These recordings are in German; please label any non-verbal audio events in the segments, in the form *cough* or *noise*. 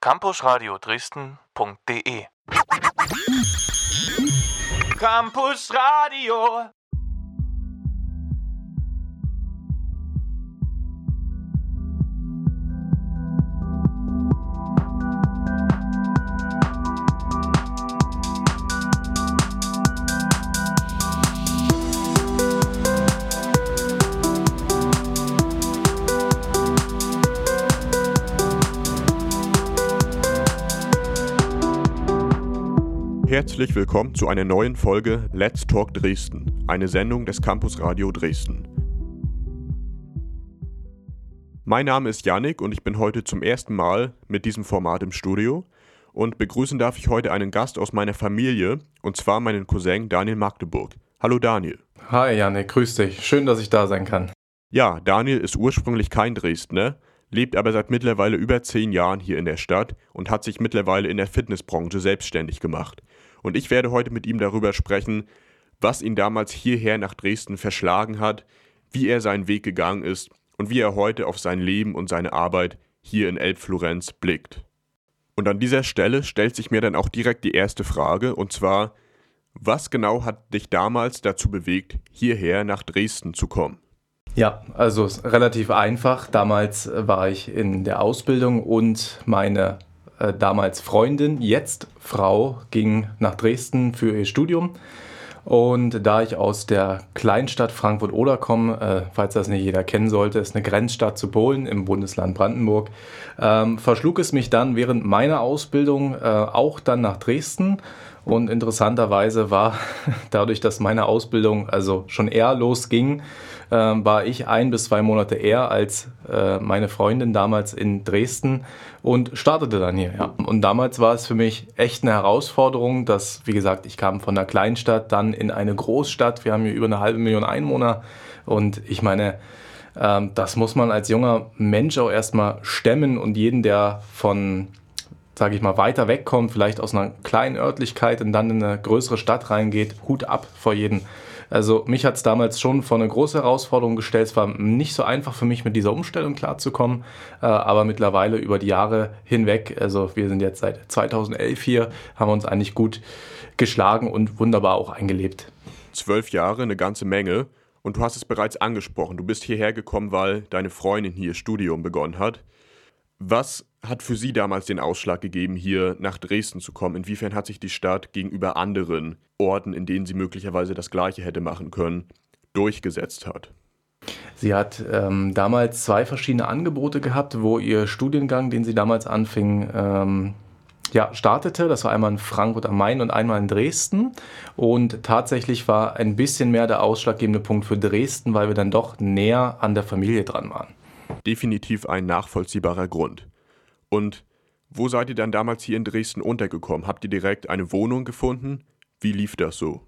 Campusradio Dresden.de Campus Radio Herzlich willkommen zu einer neuen Folge Let's Talk Dresden, eine Sendung des Campus Radio Dresden. Mein Name ist Yannick und ich bin heute zum ersten Mal mit diesem Format im Studio und begrüßen darf ich heute einen Gast aus meiner Familie und zwar meinen Cousin Daniel Magdeburg. Hallo Daniel. Hi Yannick, grüß dich. Schön, dass ich da sein kann. Ja, Daniel ist ursprünglich kein Dresdner, lebt aber seit mittlerweile über zehn Jahren hier in der Stadt und hat sich mittlerweile in der Fitnessbranche selbstständig gemacht. Und ich werde heute mit ihm darüber sprechen, was ihn damals hierher nach Dresden verschlagen hat, wie er seinen Weg gegangen ist und wie er heute auf sein Leben und seine Arbeit hier in Elbflorenz blickt. Und an dieser Stelle stellt sich mir dann auch direkt die erste Frage, und zwar, was genau hat dich damals dazu bewegt, hierher nach Dresden zu kommen? Ja, also relativ einfach. Damals war ich in der Ausbildung und meine äh, damals Freundin, jetzt Frau, ging nach Dresden für ihr Studium. Und da ich aus der Kleinstadt Frankfurt-Oder komme, äh, falls das nicht jeder kennen sollte, ist eine Grenzstadt zu Polen im Bundesland Brandenburg, ähm, verschlug es mich dann während meiner Ausbildung äh, auch dann nach Dresden. Und interessanterweise war *laughs* dadurch, dass meine Ausbildung also schon eher losging, äh, war ich ein bis zwei Monate eher als äh, meine Freundin damals in Dresden und startete dann hier. Ja. Und damals war es für mich echt eine Herausforderung, dass, wie gesagt, ich kam von einer Kleinstadt dann in eine Großstadt. Wir haben hier über eine halbe Million Einwohner und ich meine, ähm, das muss man als junger Mensch auch erstmal stemmen und jeden, der von sage ich mal, weiter wegkommt, vielleicht aus einer kleinen Örtlichkeit und dann in eine größere Stadt reingeht, Hut ab vor jedem. Also mich hat es damals schon vor eine große Herausforderung gestellt. Es war nicht so einfach für mich, mit dieser Umstellung klarzukommen, äh, aber mittlerweile über die Jahre hinweg, also wir sind jetzt seit 2011 hier, haben wir uns eigentlich gut geschlagen und wunderbar auch eingelebt. Zwölf Jahre, eine ganze Menge. Und du hast es bereits angesprochen, du bist hierher gekommen, weil deine Freundin hier Studium begonnen hat. Was hat für Sie damals den Ausschlag gegeben, hier nach Dresden zu kommen? Inwiefern hat sich die Stadt gegenüber anderen Orten, in denen sie möglicherweise das Gleiche hätte machen können, durchgesetzt hat? Sie hat ähm, damals zwei verschiedene Angebote gehabt, wo ihr Studiengang, den sie damals anfing, ähm, ja, startete. Das war einmal in Frankfurt am Main und einmal in Dresden. Und tatsächlich war ein bisschen mehr der ausschlaggebende Punkt für Dresden, weil wir dann doch näher an der Familie dran waren definitiv ein nachvollziehbarer Grund. Und wo seid ihr dann damals hier in Dresden untergekommen? Habt ihr direkt eine Wohnung gefunden? Wie lief das so?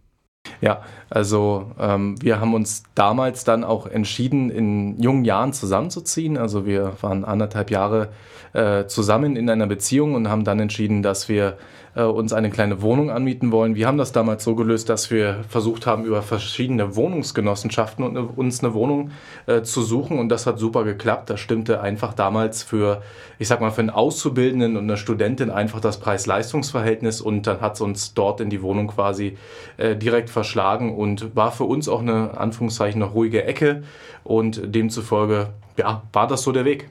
Ja, also ähm, wir haben uns damals dann auch entschieden, in jungen Jahren zusammenzuziehen. Also wir waren anderthalb Jahre äh, zusammen in einer Beziehung und haben dann entschieden, dass wir äh, uns eine kleine Wohnung anmieten wollen. Wir haben das damals so gelöst, dass wir versucht haben, über verschiedene Wohnungsgenossenschaften und, uns eine Wohnung äh, zu suchen und das hat super geklappt. Das stimmte einfach damals für, ich sag mal, für einen Auszubildenden und eine Studentin einfach das Preis-Leistungs-Verhältnis und dann hat es uns dort in die Wohnung quasi äh, direkt verschlagen und war für uns auch eine, Anführungszeichen, eine ruhige Ecke und demzufolge, ja, war das so der Weg.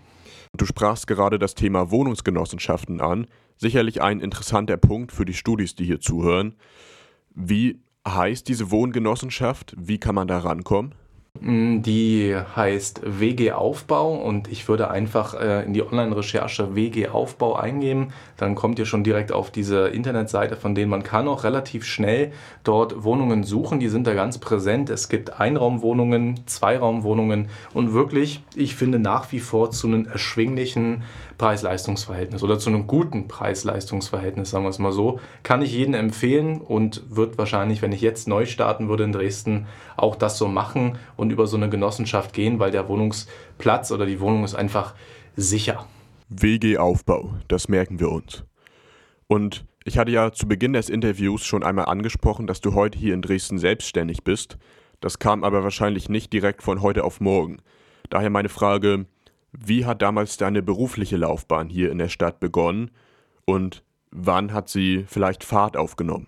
Du sprachst gerade das Thema Wohnungsgenossenschaften an sicherlich ein interessanter Punkt für die Studis, die hier zuhören. Wie heißt diese Wohngenossenschaft? Wie kann man da rankommen? Mm, die heißt WG Aufbau und ich würde einfach äh, in die Online-Recherche WG Aufbau eingeben. Dann kommt ihr schon direkt auf diese Internetseite, von denen man kann auch relativ schnell dort Wohnungen suchen. Die sind da ganz präsent. Es gibt Einraumwohnungen, Zweiraumwohnungen und wirklich, ich finde nach wie vor zu einem erschwinglichen Preis-Leistungs-Verhältnis oder zu einem guten Preis-Leistungs-Verhältnis, sagen wir es mal so, kann ich jedem empfehlen und wird wahrscheinlich, wenn ich jetzt neu starten würde in Dresden, auch das so machen und über so eine Genossenschaft gehen, weil der Wohnungsplatz oder die Wohnung ist einfach sicher. WG-Aufbau, das merken wir uns. Und ich hatte ja zu Beginn des Interviews schon einmal angesprochen, dass du heute hier in Dresden selbstständig bist. Das kam aber wahrscheinlich nicht direkt von heute auf morgen. Daher meine Frage, wie hat damals deine berufliche Laufbahn hier in der Stadt begonnen und wann hat sie vielleicht Fahrt aufgenommen?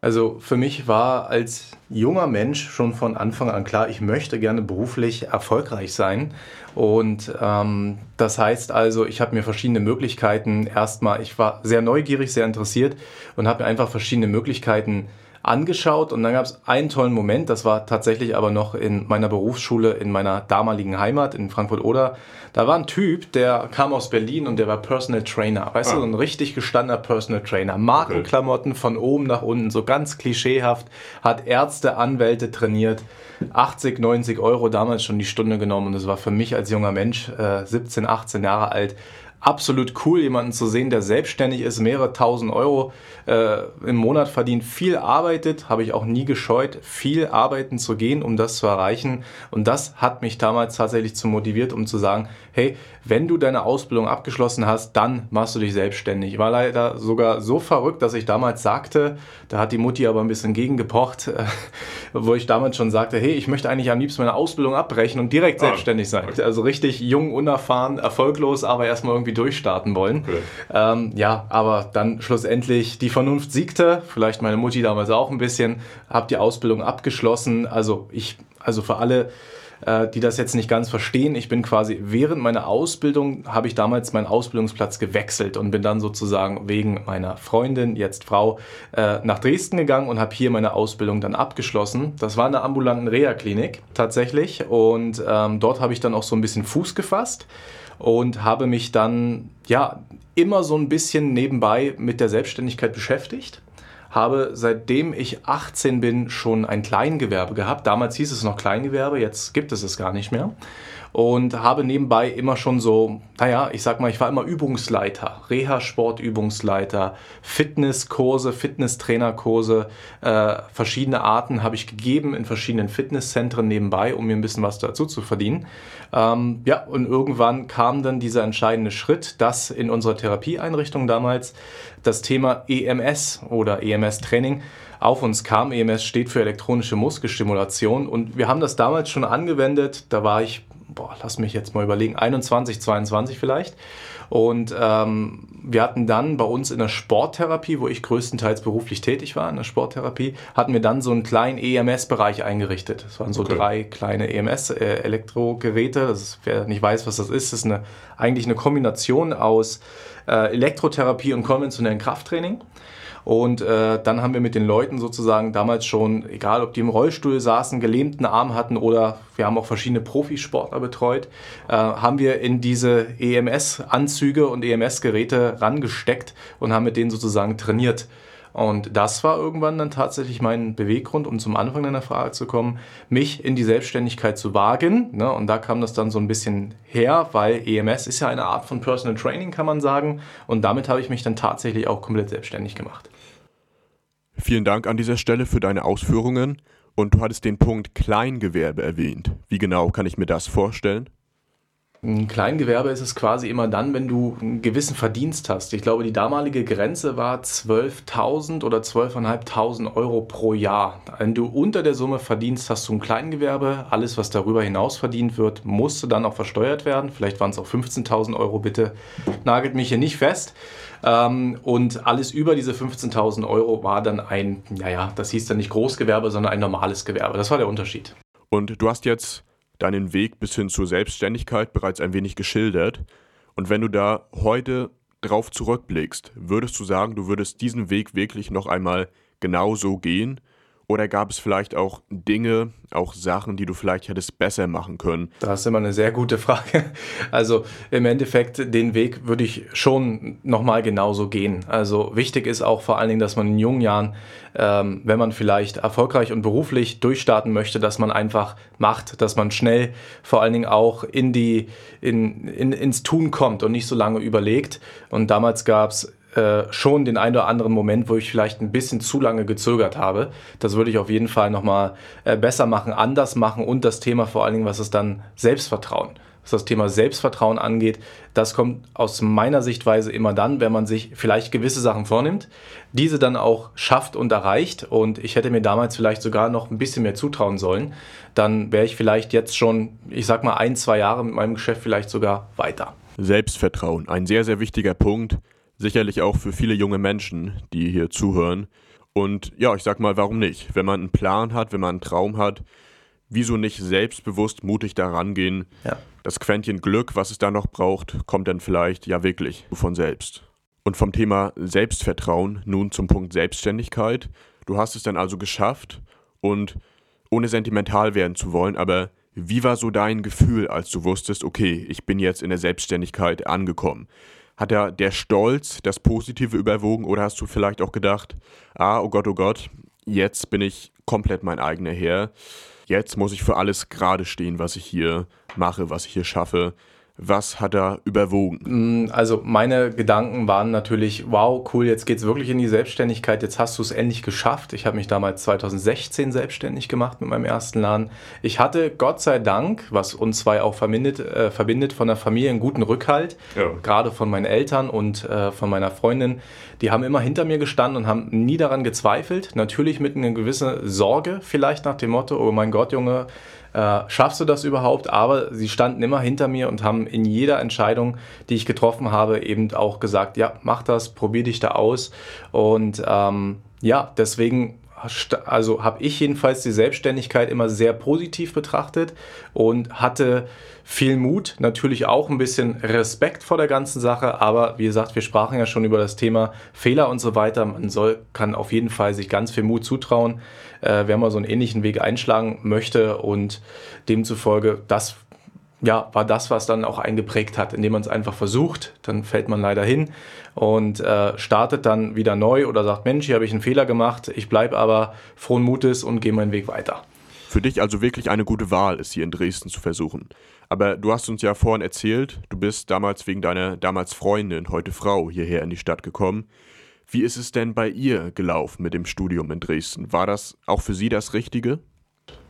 Also für mich war als junger Mensch schon von Anfang an klar, ich möchte gerne beruflich erfolgreich sein. Und ähm, das heißt also, ich habe mir verschiedene Möglichkeiten erstmal, ich war sehr neugierig, sehr interessiert und habe mir einfach verschiedene Möglichkeiten angeschaut und dann gab es einen tollen Moment, das war tatsächlich aber noch in meiner Berufsschule in meiner damaligen Heimat in Frankfurt-Oder. Da war ein Typ, der kam aus Berlin und der war Personal Trainer. Weißt ah. du, so ein richtig gestandener Personal Trainer. Markenklamotten okay. von oben nach unten, so ganz klischeehaft, hat Ärzte, Anwälte trainiert. 80, 90 Euro damals schon die Stunde genommen und das war für mich als junger Mensch, äh, 17, 18 Jahre alt, absolut cool, jemanden zu sehen, der selbstständig ist, mehrere tausend Euro äh, im Monat verdient, viel arbeitet, habe ich auch nie gescheut, viel arbeiten zu gehen, um das zu erreichen. Und das hat mich damals tatsächlich zu motiviert, um zu sagen, hey, wenn du deine Ausbildung abgeschlossen hast, dann machst du dich selbstständig. Ich war leider sogar so verrückt, dass ich damals sagte, da hat die Mutti aber ein bisschen gegengepocht, äh, wo ich damals schon sagte, hey, ich möchte eigentlich am liebsten meine Ausbildung abbrechen und direkt ah, selbstständig sein. Okay. Also richtig jung, unerfahren, erfolglos, aber erstmal irgendwie durchstarten wollen. Okay. Ähm, ja, aber dann schlussendlich die Vernunft siegte, vielleicht meine Mutti damals auch ein bisschen, habe die Ausbildung abgeschlossen. Also ich, also für alle, äh, die das jetzt nicht ganz verstehen, ich bin quasi während meiner Ausbildung, habe ich damals meinen Ausbildungsplatz gewechselt und bin dann sozusagen wegen meiner Freundin, jetzt Frau, äh, nach Dresden gegangen und habe hier meine Ausbildung dann abgeschlossen. Das war eine ambulanten Reha-Klinik tatsächlich und ähm, dort habe ich dann auch so ein bisschen Fuß gefasst und habe mich dann ja immer so ein bisschen nebenbei mit der Selbstständigkeit beschäftigt habe seitdem ich 18 bin schon ein Kleingewerbe gehabt. Damals hieß es noch Kleingewerbe, jetzt gibt es es gar nicht mehr und habe nebenbei immer schon so, naja, ich sag mal, ich war immer Übungsleiter, Reha-Sportübungsleiter, Fitnesskurse, Fitnesstrainerkurse, äh, verschiedene Arten habe ich gegeben in verschiedenen Fitnesszentren nebenbei, um mir ein bisschen was dazu zu verdienen. Ähm, ja, und irgendwann kam dann dieser entscheidende Schritt, dass in unserer Therapieeinrichtung damals das Thema EMS oder EMS-Training auf uns kam. EMS steht für elektronische Muskelstimulation und wir haben das damals schon angewendet. Da war ich boah, lass mich jetzt mal überlegen, 21, 22 vielleicht. Und ähm, wir hatten dann bei uns in der Sporttherapie, wo ich größtenteils beruflich tätig war, in der Sporttherapie, hatten wir dann so einen kleinen EMS-Bereich eingerichtet. Das waren so okay. drei kleine EMS-Elektrogeräte. Äh, wer nicht weiß, was das ist, ist eine, eigentlich eine Kombination aus äh, Elektrotherapie und konventionellem Krafttraining. Und äh, dann haben wir mit den Leuten sozusagen damals schon, egal ob die im Rollstuhl saßen, gelähmten Arm hatten oder wir haben auch verschiedene Profisportler betreut, äh, haben wir in diese EMS-Anzüge und EMS-Geräte rangesteckt und haben mit denen sozusagen trainiert. Und das war irgendwann dann tatsächlich mein Beweggrund, um zum Anfang deiner Frage zu kommen, mich in die Selbstständigkeit zu wagen. Ne? Und da kam das dann so ein bisschen her, weil EMS ist ja eine Art von Personal Training, kann man sagen. Und damit habe ich mich dann tatsächlich auch komplett selbstständig gemacht. Vielen Dank an dieser Stelle für deine Ausführungen. Und du hattest den Punkt Kleingewerbe erwähnt. Wie genau kann ich mir das vorstellen? Ein Kleingewerbe ist es quasi immer dann, wenn du einen gewissen Verdienst hast. Ich glaube, die damalige Grenze war 12.000 oder 12.500 Euro pro Jahr. Wenn du unter der Summe verdienst, hast du ein Kleingewerbe. Alles, was darüber hinaus verdient wird, musste dann auch versteuert werden. Vielleicht waren es auch 15.000 Euro, bitte nagelt mich hier nicht fest. Ähm, und alles über diese 15.000 Euro war dann ein, naja, das hieß dann nicht Großgewerbe, sondern ein normales Gewerbe. Das war der Unterschied. Und du hast jetzt deinen Weg bis hin zur Selbstständigkeit bereits ein wenig geschildert. Und wenn du da heute drauf zurückblickst, würdest du sagen, du würdest diesen Weg wirklich noch einmal genauso gehen? Oder gab es vielleicht auch Dinge, auch Sachen, die du vielleicht hättest besser machen können? Das ist immer eine sehr gute Frage. Also im Endeffekt, den Weg würde ich schon nochmal genauso gehen. Also wichtig ist auch vor allen Dingen, dass man in jungen Jahren, ähm, wenn man vielleicht erfolgreich und beruflich durchstarten möchte, dass man einfach macht, dass man schnell vor allen Dingen auch in die, in, in, ins Tun kommt und nicht so lange überlegt. Und damals gab es äh, schon den einen oder anderen Moment, wo ich vielleicht ein bisschen zu lange gezögert habe. Das würde ich auf jeden Fall nochmal äh, besser machen, anders machen und das Thema vor allen Dingen, was ist dann Selbstvertrauen. Was das Thema Selbstvertrauen angeht, das kommt aus meiner Sichtweise immer dann, wenn man sich vielleicht gewisse Sachen vornimmt, diese dann auch schafft und erreicht. Und ich hätte mir damals vielleicht sogar noch ein bisschen mehr zutrauen sollen. Dann wäre ich vielleicht jetzt schon, ich sag mal, ein, zwei Jahre mit meinem Geschäft vielleicht sogar weiter. Selbstvertrauen, ein sehr, sehr wichtiger Punkt Sicherlich auch für viele junge Menschen, die hier zuhören. Und ja, ich sag mal, warum nicht? Wenn man einen Plan hat, wenn man einen Traum hat, wieso nicht selbstbewusst mutig daran gehen? Ja. Das Quäntchen Glück, was es da noch braucht, kommt dann vielleicht ja wirklich von selbst. Und vom Thema Selbstvertrauen nun zum Punkt Selbstständigkeit. Du hast es dann also geschafft und ohne sentimental werden zu wollen, aber wie war so dein Gefühl, als du wusstest, okay, ich bin jetzt in der Selbstständigkeit angekommen? Hat da der Stolz das Positive überwogen oder hast du vielleicht auch gedacht, ah, oh Gott, oh Gott, jetzt bin ich komplett mein eigener Herr. Jetzt muss ich für alles gerade stehen, was ich hier mache, was ich hier schaffe. Was hat da überwogen? Mm, also meine Gedanken waren natürlich, wow, cool, jetzt geht es wirklich in die Selbstständigkeit, jetzt hast du es endlich geschafft. Ich habe mich damals 2016 selbstständig gemacht mit meinem ersten Laden. Ich hatte Gott sei Dank, was uns zwei auch verbindet, äh, verbindet von der Familie einen guten Rückhalt, ja. gerade von meinen Eltern und äh, von meiner Freundin. Die haben immer hinter mir gestanden und haben nie daran gezweifelt. Natürlich mit einer gewissen Sorge vielleicht nach dem Motto, oh mein Gott, Junge, äh, schaffst du das überhaupt? Aber sie standen immer hinter mir und haben in jeder Entscheidung, die ich getroffen habe, eben auch gesagt, ja, mach das, probier dich da aus. Und ähm, ja, deswegen also habe ich jedenfalls die Selbstständigkeit immer sehr positiv betrachtet und hatte viel Mut, natürlich auch ein bisschen Respekt vor der ganzen Sache, aber wie gesagt, wir sprachen ja schon über das Thema Fehler und so weiter. Man soll, kann auf jeden Fall sich ganz viel Mut zutrauen äh, wer mal so einen ähnlichen Weg einschlagen möchte und demzufolge das ja, war das, was dann auch eingeprägt hat, indem man es einfach versucht, dann fällt man leider hin und äh, startet dann wieder neu oder sagt, Mensch, hier habe ich einen Fehler gemacht, ich bleibe aber frohen Mutes und gehe meinen Weg weiter. Für dich also wirklich eine gute Wahl, es hier in Dresden zu versuchen. Aber du hast uns ja vorhin erzählt, du bist damals wegen deiner damals Freundin, heute Frau, hierher in die Stadt gekommen. Wie ist es denn bei ihr gelaufen mit dem Studium in Dresden? War das auch für Sie das Richtige?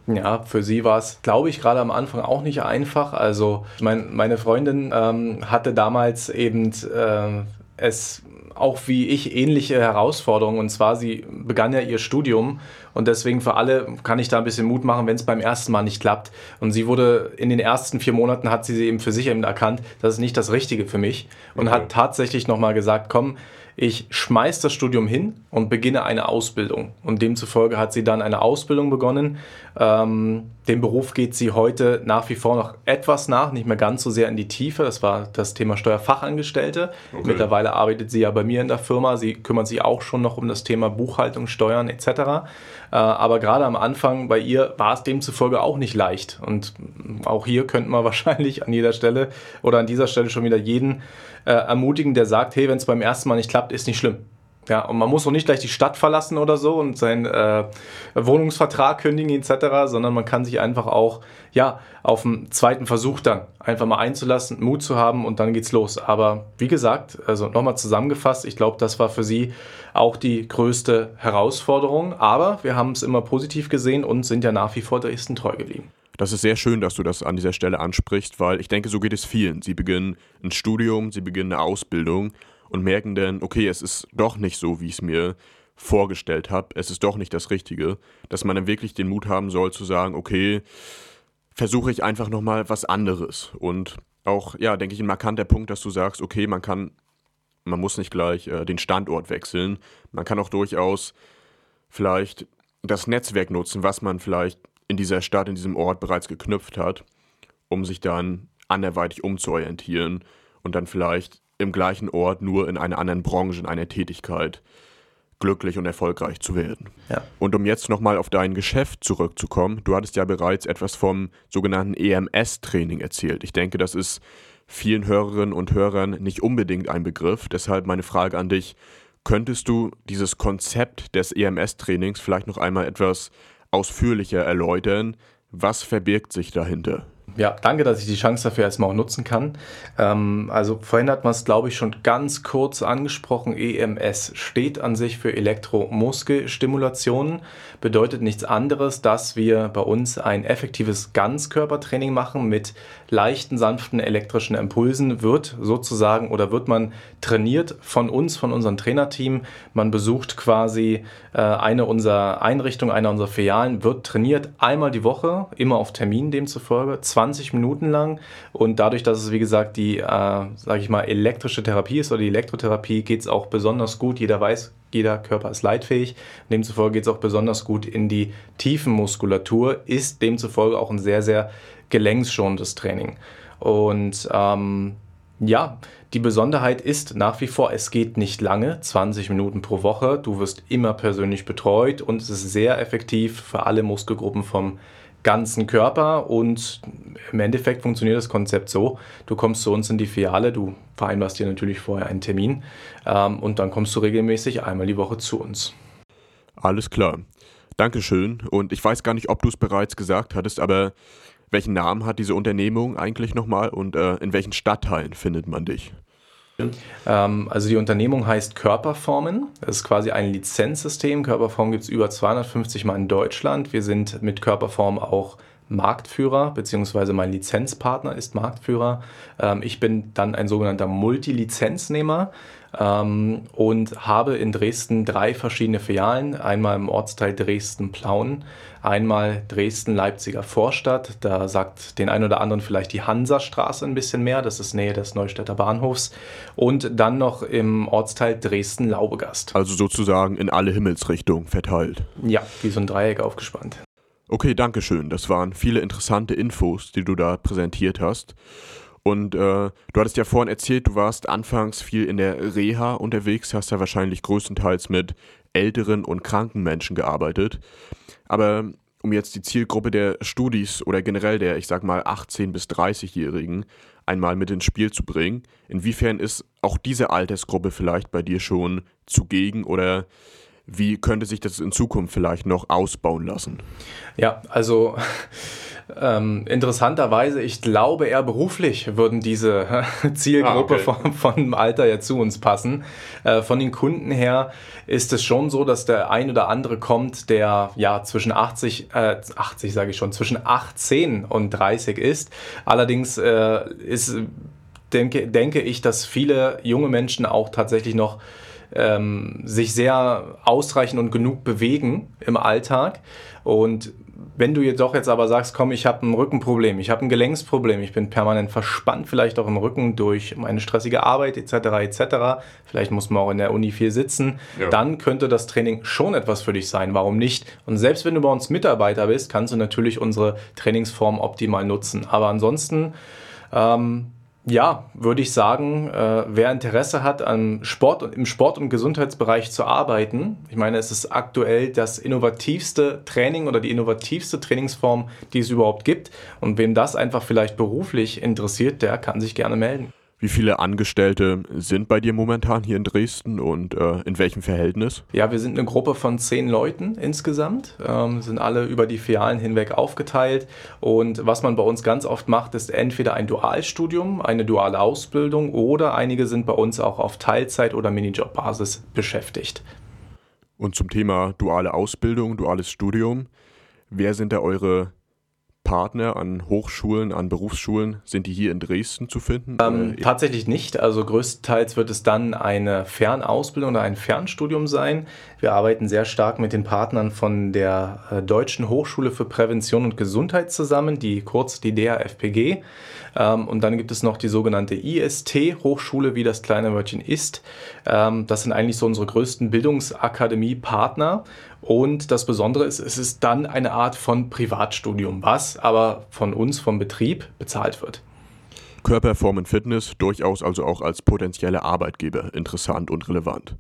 Ja, für sie war es, glaube ich, gerade am Anfang auch nicht einfach. Also mein, meine Freundin ähm, hatte damals eben äh, es auch wie ich ähnliche Herausforderungen. Und zwar, sie begann ja ihr Studium und deswegen für alle kann ich da ein bisschen Mut machen, wenn es beim ersten Mal nicht klappt. Und sie wurde in den ersten vier Monaten hat sie eben für sich eben erkannt, das ist nicht das Richtige für mich und okay. hat tatsächlich nochmal gesagt, komm, ich schmeiß das Studium hin und beginne eine Ausbildung. Und demzufolge hat sie dann eine Ausbildung begonnen. Ähm, dem Beruf geht sie heute nach wie vor noch etwas nach, nicht mehr ganz so sehr in die Tiefe. Das war das Thema Steuerfachangestellte. Okay. Mittlerweile arbeitet sie ja bei mir in der Firma. Sie kümmert sich auch schon noch um das Thema Buchhaltung, Steuern etc. Äh, aber gerade am Anfang bei ihr war es demzufolge auch nicht leicht. Und auch hier könnte man *laughs* wahrscheinlich an jeder Stelle oder an dieser Stelle schon wieder jeden äh, ermutigen, der sagt, hey, wenn es beim ersten Mal nicht klappt, ist nicht schlimm. Ja, und man muss auch nicht gleich die Stadt verlassen oder so und seinen äh, Wohnungsvertrag kündigen etc., sondern man kann sich einfach auch ja, auf den zweiten Versuch dann einfach mal einzulassen, Mut zu haben und dann geht's los. Aber wie gesagt, also nochmal zusammengefasst, ich glaube, das war für sie auch die größte Herausforderung. Aber wir haben es immer positiv gesehen und sind ja nach wie vor Dresden treu geblieben. Das ist sehr schön, dass du das an dieser Stelle ansprichst, weil ich denke, so geht es vielen. Sie beginnen ein Studium, sie beginnen eine Ausbildung und merken dann, okay, es ist doch nicht so, wie ich es mir vorgestellt habe, es ist doch nicht das Richtige, dass man dann wirklich den Mut haben soll zu sagen, okay, versuche ich einfach nochmal was anderes. Und auch, ja, denke ich, ein markanter Punkt, dass du sagst, okay, man kann, man muss nicht gleich äh, den Standort wechseln, man kann auch durchaus vielleicht das Netzwerk nutzen, was man vielleicht in dieser Stadt, in diesem Ort bereits geknüpft hat, um sich dann anderweitig umzuorientieren und dann vielleicht im gleichen Ort nur in einer anderen Branche, in einer Tätigkeit glücklich und erfolgreich zu werden. Ja. Und um jetzt nochmal auf dein Geschäft zurückzukommen, du hattest ja bereits etwas vom sogenannten EMS-Training erzählt. Ich denke, das ist vielen Hörerinnen und Hörern nicht unbedingt ein Begriff. Deshalb meine Frage an dich, könntest du dieses Konzept des EMS-Trainings vielleicht noch einmal etwas ausführlicher erläutern, was verbirgt sich dahinter? Ja, danke, dass ich die Chance dafür erstmal auch nutzen kann. Ähm, also vorhin hat man es, glaube ich, schon ganz kurz angesprochen. EMS steht an sich für Elektromuskelstimulation, bedeutet nichts anderes, dass wir bei uns ein effektives Ganzkörpertraining machen mit leichten, sanften elektrischen Impulsen. Wird sozusagen oder wird man trainiert von uns, von unserem Trainerteam. Man besucht quasi äh, eine unserer Einrichtungen, einer unserer Filialen, wird trainiert einmal die Woche, immer auf Termin demzufolge. Zwei 20 Minuten lang. Und dadurch, dass es wie gesagt die, äh, sage ich mal, elektrische Therapie ist oder die Elektrotherapie, geht es auch besonders gut. Jeder weiß, jeder Körper ist leitfähig. Demzufolge geht es auch besonders gut in die Tiefenmuskulatur, ist demzufolge auch ein sehr, sehr gelenksschonendes Training. Und ähm, ja, die Besonderheit ist nach wie vor, es geht nicht lange, 20 Minuten pro Woche. Du wirst immer persönlich betreut und es ist sehr effektiv für alle Muskelgruppen vom ganzen Körper und im Endeffekt funktioniert das Konzept so, du kommst zu uns in die Filiale, du vereinbarst dir natürlich vorher einen Termin ähm, und dann kommst du regelmäßig einmal die Woche zu uns. Alles klar. Dankeschön. Und ich weiß gar nicht, ob du es bereits gesagt hattest, aber welchen Namen hat diese Unternehmung eigentlich nochmal und äh, in welchen Stadtteilen findet man dich? Ähm, also die Unternehmung heißt Körperformen. Das ist quasi ein Lizenzsystem. Körperform gibt es über 250 Mal in Deutschland. Wir sind mit Körperform auch Marktführer, beziehungsweise mein Lizenzpartner ist Marktführer. Ähm, ich bin dann ein sogenannter Multilizenznehmer und habe in Dresden drei verschiedene Filialen. Einmal im Ortsteil Dresden-Plauen, einmal Dresden-Leipziger Vorstadt. Da sagt den einen oder anderen vielleicht die Hansastraße ein bisschen mehr. Das ist Nähe des Neustädter Bahnhofs. Und dann noch im Ortsteil Dresden-Laubegast. Also sozusagen in alle Himmelsrichtungen verteilt. Ja, wie so ein Dreieck aufgespannt. Okay, danke schön. Das waren viele interessante Infos, die du da präsentiert hast. Und äh, du hattest ja vorhin erzählt, du warst anfangs viel in der Reha unterwegs, hast ja wahrscheinlich größtenteils mit älteren und kranken Menschen gearbeitet. Aber um jetzt die Zielgruppe der Studis oder generell der, ich sag mal, 18- bis 30-Jährigen einmal mit ins Spiel zu bringen, inwiefern ist auch diese Altersgruppe vielleicht bei dir schon zugegen oder wie könnte sich das in Zukunft vielleicht noch ausbauen lassen? Ja, also *laughs* ähm, interessanterweise, ich glaube eher beruflich würden diese *laughs* Zielgruppe ah, okay. von, von Alter ja zu uns passen. Äh, von den Kunden her ist es schon so, dass der ein oder andere kommt, der ja zwischen 80, äh, 80 sage ich schon, zwischen 18 und 30 ist. Allerdings äh, ist, denke, denke ich, dass viele junge Menschen auch tatsächlich noch ähm, sich sehr ausreichend und genug bewegen im Alltag. Und wenn du jedoch jetzt aber sagst, komm, ich habe ein Rückenproblem, ich habe ein Gelenksproblem, ich bin permanent verspannt, vielleicht auch im Rücken durch meine stressige Arbeit etc. etc. Vielleicht muss man auch in der Uni viel sitzen, ja. dann könnte das Training schon etwas für dich sein. Warum nicht? Und selbst wenn du bei uns Mitarbeiter bist, kannst du natürlich unsere Trainingsform optimal nutzen. Aber ansonsten ähm, ja, würde ich sagen, äh, wer Interesse hat, am Sport, im Sport- und Gesundheitsbereich zu arbeiten, ich meine, es ist aktuell das innovativste Training oder die innovativste Trainingsform, die es überhaupt gibt. Und wem das einfach vielleicht beruflich interessiert, der kann sich gerne melden. Wie viele Angestellte sind bei dir momentan hier in Dresden und äh, in welchem Verhältnis? Ja, wir sind eine Gruppe von zehn Leuten insgesamt, ähm, sind alle über die Filialen hinweg aufgeteilt. Und was man bei uns ganz oft macht, ist entweder ein Dualstudium, eine duale Ausbildung oder einige sind bei uns auch auf Teilzeit- oder Minijobbasis beschäftigt. Und zum Thema duale Ausbildung, duales Studium, wer sind da eure Partner an Hochschulen, an Berufsschulen, sind die hier in Dresden zu finden? Ähm, tatsächlich nicht. Also größtenteils wird es dann eine Fernausbildung oder ein Fernstudium sein. Wir arbeiten sehr stark mit den Partnern von der äh, Deutschen Hochschule für Prävention und Gesundheit zusammen, die kurz die DAFPG. Ähm, und dann gibt es noch die sogenannte IST Hochschule, wie das kleine Wörtchen ist. Ähm, das sind eigentlich so unsere größten Bildungsakademie-Partner. Und das Besondere ist, es ist dann eine Art von Privatstudium, was aber von uns, vom Betrieb, bezahlt wird. Körperform und Fitness durchaus also auch als potenzielle Arbeitgeber interessant und relevant.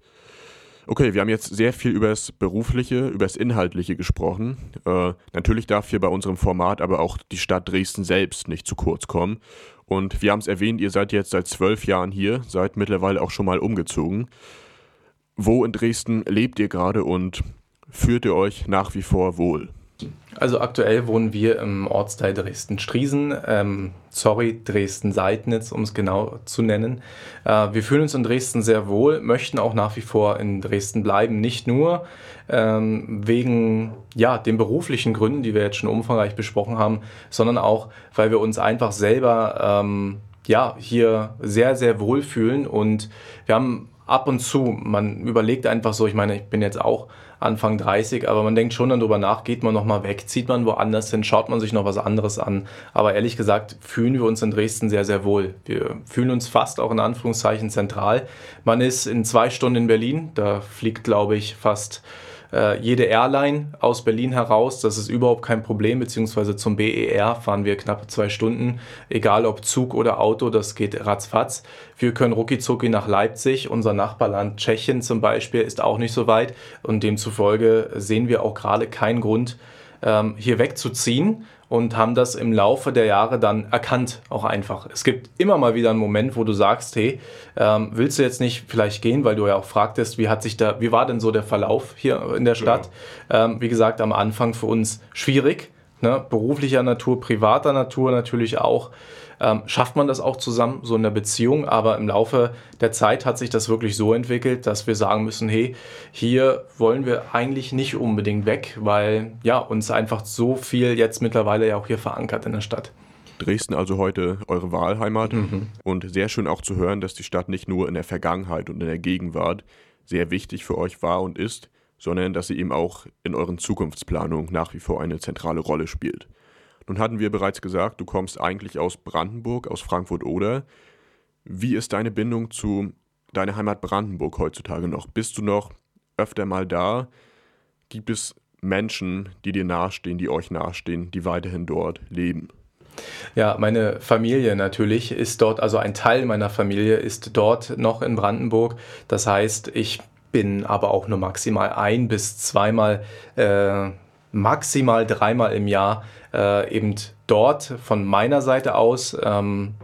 Okay, wir haben jetzt sehr viel über das Berufliche, über das Inhaltliche gesprochen. Äh, natürlich darf hier bei unserem Format aber auch die Stadt Dresden selbst nicht zu kurz kommen. Und wir haben es erwähnt, ihr seid jetzt seit zwölf Jahren hier, seid mittlerweile auch schon mal umgezogen. Wo in Dresden lebt ihr gerade und fühlt ihr euch nach wie vor wohl? Also aktuell wohnen wir im Ortsteil Dresden-Striesen, ähm, sorry, Dresden-Seidnitz, um es genau zu nennen. Äh, wir fühlen uns in Dresden sehr wohl, möchten auch nach wie vor in Dresden bleiben, nicht nur ähm, wegen ja, den beruflichen Gründen, die wir jetzt schon umfangreich besprochen haben, sondern auch, weil wir uns einfach selber ähm, ja, hier sehr, sehr wohl fühlen und wir haben ab und zu. Man überlegt einfach so, ich meine, ich bin jetzt auch Anfang 30, aber man denkt schon dann drüber nach, geht man nochmal weg, zieht man woanders hin, schaut man sich noch was anderes an. Aber ehrlich gesagt fühlen wir uns in Dresden sehr, sehr wohl. Wir fühlen uns fast auch in Anführungszeichen zentral. Man ist in zwei Stunden in Berlin, da fliegt, glaube ich, fast äh, jede Airline aus Berlin heraus. Das ist überhaupt kein Problem, beziehungsweise zum BER fahren wir knapp zwei Stunden, egal ob Zug oder Auto, das geht ratzfatz. Wir können rucki nach Leipzig. Unser Nachbarland Tschechien zum Beispiel ist auch nicht so weit und demzufolge sehen wir auch gerade keinen Grund, ähm, hier wegzuziehen und haben das im Laufe der Jahre dann erkannt, auch einfach. Es gibt immer mal wieder einen Moment, wo du sagst, hey, ähm, willst du jetzt nicht vielleicht gehen, weil du ja auch fragtest, wie hat sich da, wie war denn so der Verlauf hier in der Stadt? Ja. Ähm, wie gesagt, am Anfang für uns schwierig, ne? beruflicher Natur, privater Natur natürlich auch ähm, schafft man das auch zusammen, so in der Beziehung. Aber im Laufe der Zeit hat sich das wirklich so entwickelt, dass wir sagen müssen, hey, hier wollen wir eigentlich nicht unbedingt weg, weil ja, uns einfach so viel jetzt mittlerweile ja auch hier verankert in der Stadt. Dresden also heute eure Wahlheimat mhm. und sehr schön auch zu hören, dass die Stadt nicht nur in der Vergangenheit und in der Gegenwart sehr wichtig für euch war und ist, sondern dass sie eben auch in euren Zukunftsplanungen nach wie vor eine zentrale Rolle spielt. Nun hatten wir bereits gesagt, du kommst eigentlich aus Brandenburg, aus Frankfurt oder. Wie ist deine Bindung zu deiner Heimat Brandenburg heutzutage noch? Bist du noch öfter mal da? Gibt es Menschen, die dir nahestehen, die euch nahestehen, die weiterhin dort leben? Ja, meine Familie natürlich ist dort, also ein Teil meiner Familie ist dort noch in Brandenburg. Das heißt, ich bin aber auch nur maximal ein bis zweimal, äh, maximal dreimal im Jahr äh, eben dort von meiner Seite aus, ähm,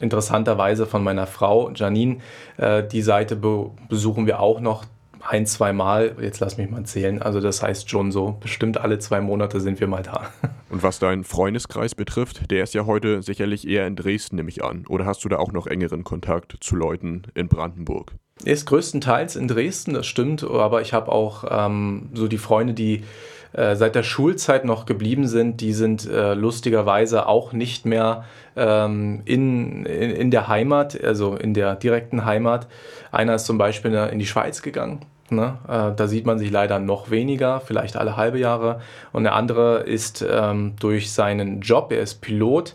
interessanterweise von meiner Frau Janine, äh, die Seite be besuchen wir auch noch ein, zwei Mal. Jetzt lass mich mal zählen. Also das heißt schon so, bestimmt alle zwei Monate sind wir mal da. *laughs* Und was deinen Freundeskreis betrifft, der ist ja heute sicherlich eher in Dresden, nehme ich an. Oder hast du da auch noch engeren Kontakt zu Leuten in Brandenburg? Ist größtenteils in Dresden, das stimmt, aber ich habe auch ähm, so die Freunde, die äh, seit der Schulzeit noch geblieben sind, die sind äh, lustigerweise auch nicht mehr ähm, in, in, in der Heimat, also in der direkten Heimat. Einer ist zum Beispiel in die Schweiz gegangen. Ne? Äh, da sieht man sich leider noch weniger, vielleicht alle halbe Jahre. Und der andere ist ähm, durch seinen Job, er ist Pilot,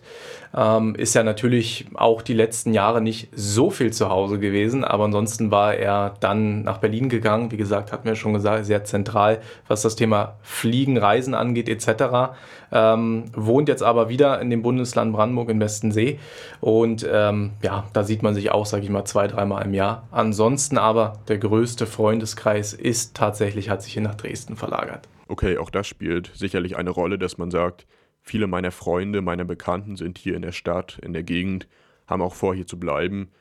ähm, ist ja natürlich auch die letzten Jahre nicht so viel zu Hause gewesen, aber ansonsten war er dann nach Berlin gegangen. Wie gesagt, hatten wir schon gesagt, sehr zentral, was das Thema Fliegen, Reisen angeht, etc. Ähm, wohnt jetzt aber wieder in dem Bundesland Brandenburg in Westensee und ähm, ja, da sieht man sich auch, sage ich mal, zwei, dreimal im Jahr. Ansonsten aber der größte Freundeskreis ist tatsächlich, hat sich hier nach Dresden verlagert. Okay, auch das spielt sicherlich eine Rolle, dass man sagt, Viele meiner Freunde, meiner Bekannten sind hier in der Stadt, in der Gegend, haben auch vor, hier zu bleiben.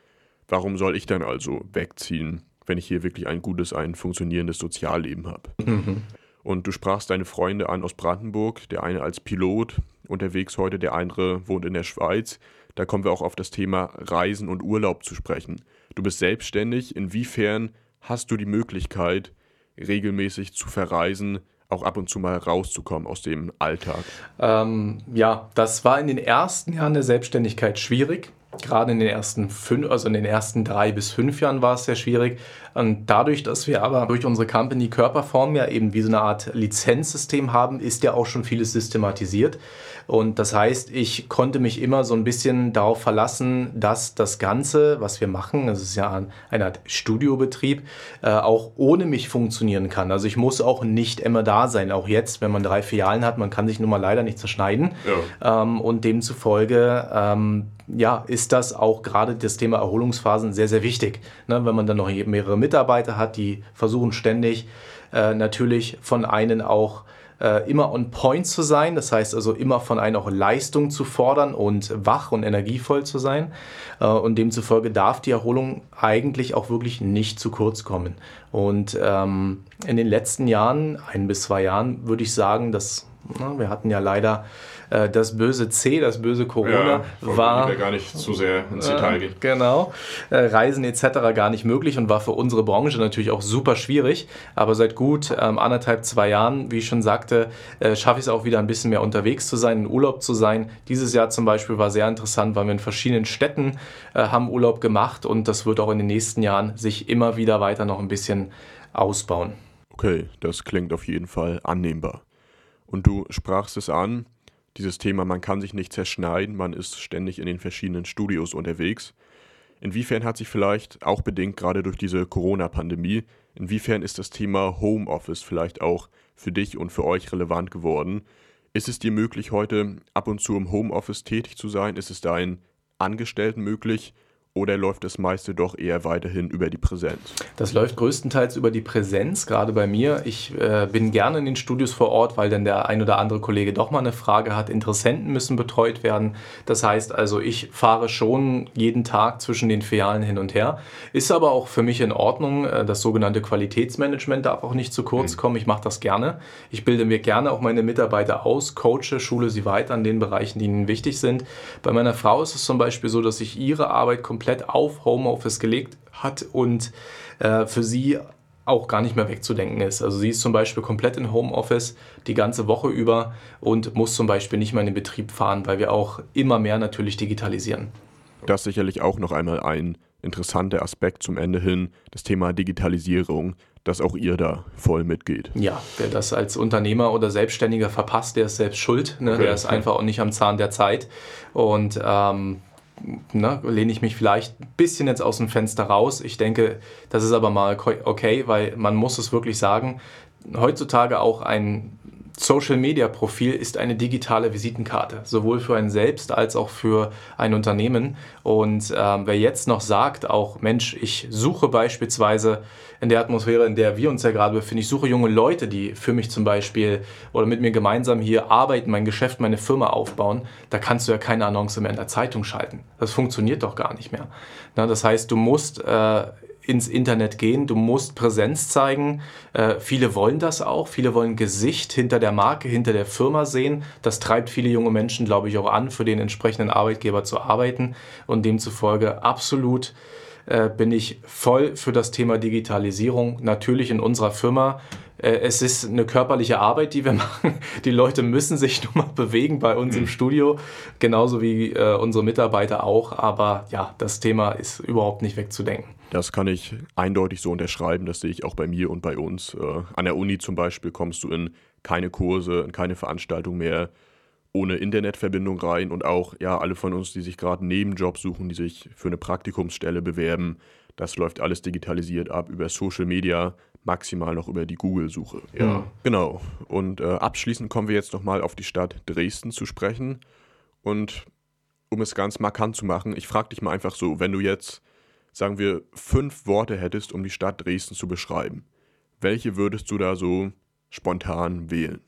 Warum soll ich dann also wegziehen, wenn ich hier wirklich ein gutes, ein funktionierendes Sozialleben habe? Mhm. Und du sprachst deine Freunde an aus Brandenburg, der eine als Pilot unterwegs heute, der andere wohnt in der Schweiz. Da kommen wir auch auf das Thema Reisen und Urlaub zu sprechen. Du bist selbstständig. Inwiefern hast du die Möglichkeit, regelmäßig zu verreisen, auch ab und zu mal rauszukommen aus dem Alltag? Ähm, ja, das war in den ersten Jahren der Selbstständigkeit schwierig. Gerade in den ersten fünf, also in den ersten drei bis fünf Jahren war es sehr schwierig. Und dadurch, dass wir aber durch unsere Company Körperform ja eben wie so eine Art Lizenzsystem haben, ist ja auch schon vieles systematisiert. Und das heißt, ich konnte mich immer so ein bisschen darauf verlassen, dass das Ganze, was wir machen, das ist ja eine Art Studiobetrieb, äh, auch ohne mich funktionieren kann. Also ich muss auch nicht immer da sein. Auch jetzt, wenn man drei Filialen hat, man kann sich nun mal leider nicht zerschneiden. Ja. Ähm, und demzufolge ähm, ja, ist das auch gerade das Thema Erholungsphasen sehr, sehr wichtig. Ne? Wenn man dann noch mehrere Mitarbeiter hat, die versuchen ständig äh, natürlich von einem auch äh, immer on point zu sein, das heißt also immer von einem auch Leistung zu fordern und wach und energievoll zu sein. Äh, und demzufolge darf die Erholung eigentlich auch wirklich nicht zu kurz kommen. Und ähm, in den letzten Jahren, ein bis zwei Jahren, würde ich sagen, dass na, wir hatten ja leider Äh, das böse C, das böse Corona war. gar nicht zu sehr ins Detail gehen. Genau. Äh, Reisen etc. gar nicht möglich und war für unsere Branche natürlich auch super schwierig. Aber seit gut ähm, anderthalb, zwei Jahren, wie ich schon sagte, äh, schaffe ich es auch wieder ein bisschen mehr unterwegs zu sein, in Urlaub zu sein. Dieses Jahr zum Beispiel war sehr interessant, weil wir in verschiedenen Städten äh, haben Urlaub gemacht und das wird auch in den nächsten Jahren sich immer wieder weiter noch ein bisschen ausbauen. Okay, das klingt auf jeden Fall annehmbar. Und du sprachst es an, dieses Thema, man kann sich nicht zerschneiden, man ist ständig in den verschiedenen Studios unterwegs. Inwiefern hat sich vielleicht auch bedingt gerade durch diese Corona-Pandemie, inwiefern ist das Thema Homeoffice vielleicht auch für dich und für euch relevant geworden? Ist es dir möglich, heute ab und zu im Homeoffice tätig zu sein? Ist es deinen Angestellten möglich? Oder läuft das meiste doch eher weiterhin über die Präsenz? Das läuft größtenteils über die Präsenz, gerade bei mir. Ich äh, bin gerne in den Studios vor Ort, weil dann der ein oder andere Kollege doch mal eine Frage hat. Interessenten müssen betreut werden. Das heißt also, ich fahre schon jeden Tag zwischen den Filialen hin und her. Ist aber auch für mich in Ordnung. Äh, das sogenannte Qualitätsmanagement darf auch nicht zu kurz mhm. kommen. Ich mache das gerne. Ich bilde mir gerne auch meine Mitarbeiter aus, coache, schule sie weiter an den Bereichen, die ihnen wichtig sind. Bei meiner Frau ist es zum Beispiel so, dass ich ihre Arbeit komplett komplett auf Homeoffice gelegt hat und äh, für sie auch gar nicht mehr wegzudenken ist. Also sie ist zum Beispiel komplett in Homeoffice die ganze Woche über und muss zum Beispiel nicht mehr in den Betrieb fahren, weil wir auch immer mehr natürlich digitalisieren. Das ist sicherlich auch noch einmal ein interessanter Aspekt zum Ende hin, das Thema Digitalisierung, dass auch ihr da voll mitgeht. Ja, wer das als Unternehmer oder Selbstständiger verpasst, der ist selbst schuld. Ne? Okay. Der ist einfach auch nicht am Zahn der Zeit. Und ähm, ne, lehne ich mich vielleicht ein bisschen jetzt aus dem Fenster raus. Ich denke, das ist aber mal okay, weil man muss es wirklich sagen, heutzutage auch ein Social-Media-Profil ist eine digitale Visitenkarte, sowohl für einen selbst als auch für ein Unternehmen. Und ähm, wer jetzt noch sagt, auch Mensch, ich suche beispielsweise in der Atmosphäre, in der wir uns ja gerade befinden, ich suche junge Leute, die für mich zum Beispiel oder mit mir gemeinsam hier arbeiten, mein Geschäft, meine Firma aufbauen, da kannst du ja keine Annonce mehr in der Zeitung schalten. Das funktioniert doch gar nicht mehr. Na, das heißt, du musst äh, ins Internet gehen, du musst Präsenz zeigen. Äh, viele wollen das auch, viele wollen Gesicht hinter der Marke, hinter der Firma sehen. Das treibt viele junge Menschen, glaube ich, auch an, für den entsprechenden Arbeitgeber zu arbeiten und demzufolge absolut äh, bin ich voll für das Thema Digitalisierung. Natürlich in unserer Firma äh, es ist eine körperliche Arbeit, die wir *laughs* machen. Die Leute müssen sich *laughs* nun mal bewegen bei uns im mhm. Studio, genauso wie äh, unsere Mitarbeiter auch. Aber ja, das Thema ist überhaupt nicht wegzudenken. Das kann ich eindeutig so unterschreiben. Das sehe ich auch bei mir und bei uns. An der Uni zum Beispiel kommst du in keine Kurse, in keine Veranstaltung mehr ohne Internetverbindung rein und auch ja alle von uns, die sich gerade einen Nebenjob suchen, die sich für eine Praktikumsstelle bewerben, das läuft alles digitalisiert ab über Social Media, maximal noch über die Google-Suche. Ja, genau. Und äh, abschließend kommen wir jetzt nochmal auf die Stadt Dresden zu sprechen. Und um es ganz markant zu machen, ich frage dich mal einfach so, wenn du jetzt, sagen wir, fünf Worte hättest, um die Stadt Dresden zu beschreiben, welche würdest du da so spontan wählen?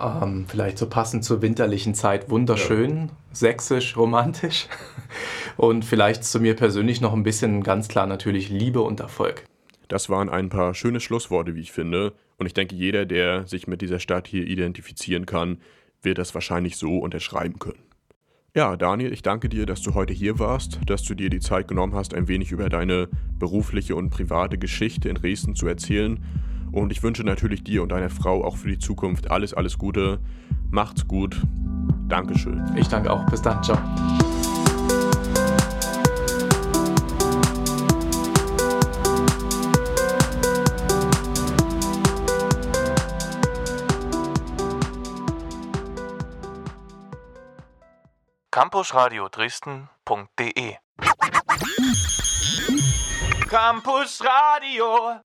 Ähm, vielleicht so passend zur winterlichen Zeit wunderschön, ja. sächsisch, romantisch *laughs* und vielleicht zu mir persönlich noch ein bisschen ganz klar natürlich Liebe und Erfolg. Das waren ein paar schöne Schlussworte, wie ich finde. Und ich denke, jeder, der sich mit dieser Stadt hier identifizieren kann, wird das wahrscheinlich so unterschreiben können. Ja, Daniel, ich danke dir, dass du heute hier warst, dass du dir die Zeit genommen hast, ein wenig über deine berufliche und private Geschichte in Dresden zu erzählen. Und ich wünsche natürlich dir und deiner Frau auch für die Zukunft alles, alles Gute. Macht's gut. Dankeschön. Ich danke auch. Bis dann. Ciao. campusradio Dresden.de Campus Radio